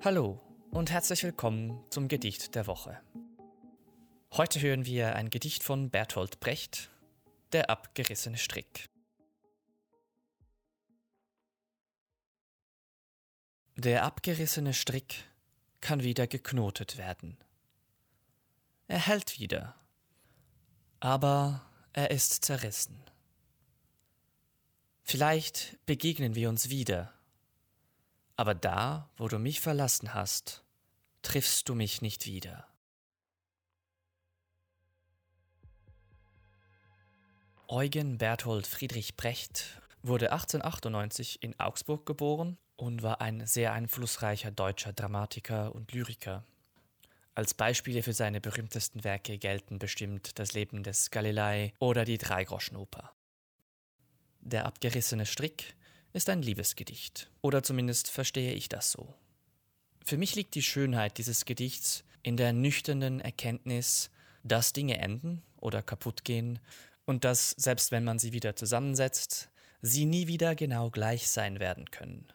Hallo und herzlich willkommen zum Gedicht der Woche. Heute hören wir ein Gedicht von Bertolt Brecht, Der abgerissene Strick. Der abgerissene Strick kann wieder geknotet werden. Er hält wieder, aber er ist zerrissen. Vielleicht begegnen wir uns wieder, aber da, wo du mich verlassen hast, triffst du mich nicht wieder. Eugen Berthold Friedrich Brecht wurde 1898 in Augsburg geboren und war ein sehr einflussreicher deutscher Dramatiker und Lyriker. Als Beispiele für seine berühmtesten Werke gelten bestimmt das Leben des Galilei oder die Dreigroschenoper. Der abgerissene Strick ist ein Liebesgedicht, oder zumindest verstehe ich das so. Für mich liegt die Schönheit dieses Gedichts in der nüchternen Erkenntnis, dass Dinge enden oder kaputt gehen und dass, selbst wenn man sie wieder zusammensetzt, sie nie wieder genau gleich sein werden können.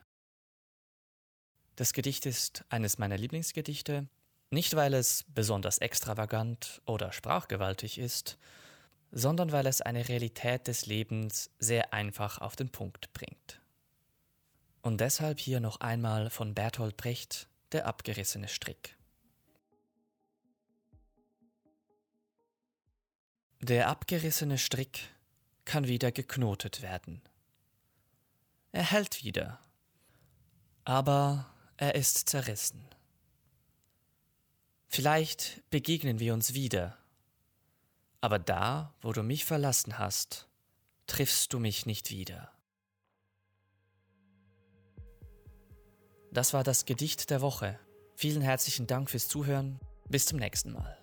Das Gedicht ist eines meiner Lieblingsgedichte, nicht weil es besonders extravagant oder sprachgewaltig ist, sondern weil es eine Realität des Lebens sehr einfach auf den Punkt bringt. Und deshalb hier noch einmal von Bertolt Brecht der abgerissene Strick. Der abgerissene Strick kann wieder geknotet werden. Er hält wieder, aber er ist zerrissen. Vielleicht begegnen wir uns wieder, aber da, wo du mich verlassen hast, triffst du mich nicht wieder. Das war das Gedicht der Woche. Vielen herzlichen Dank fürs Zuhören. Bis zum nächsten Mal.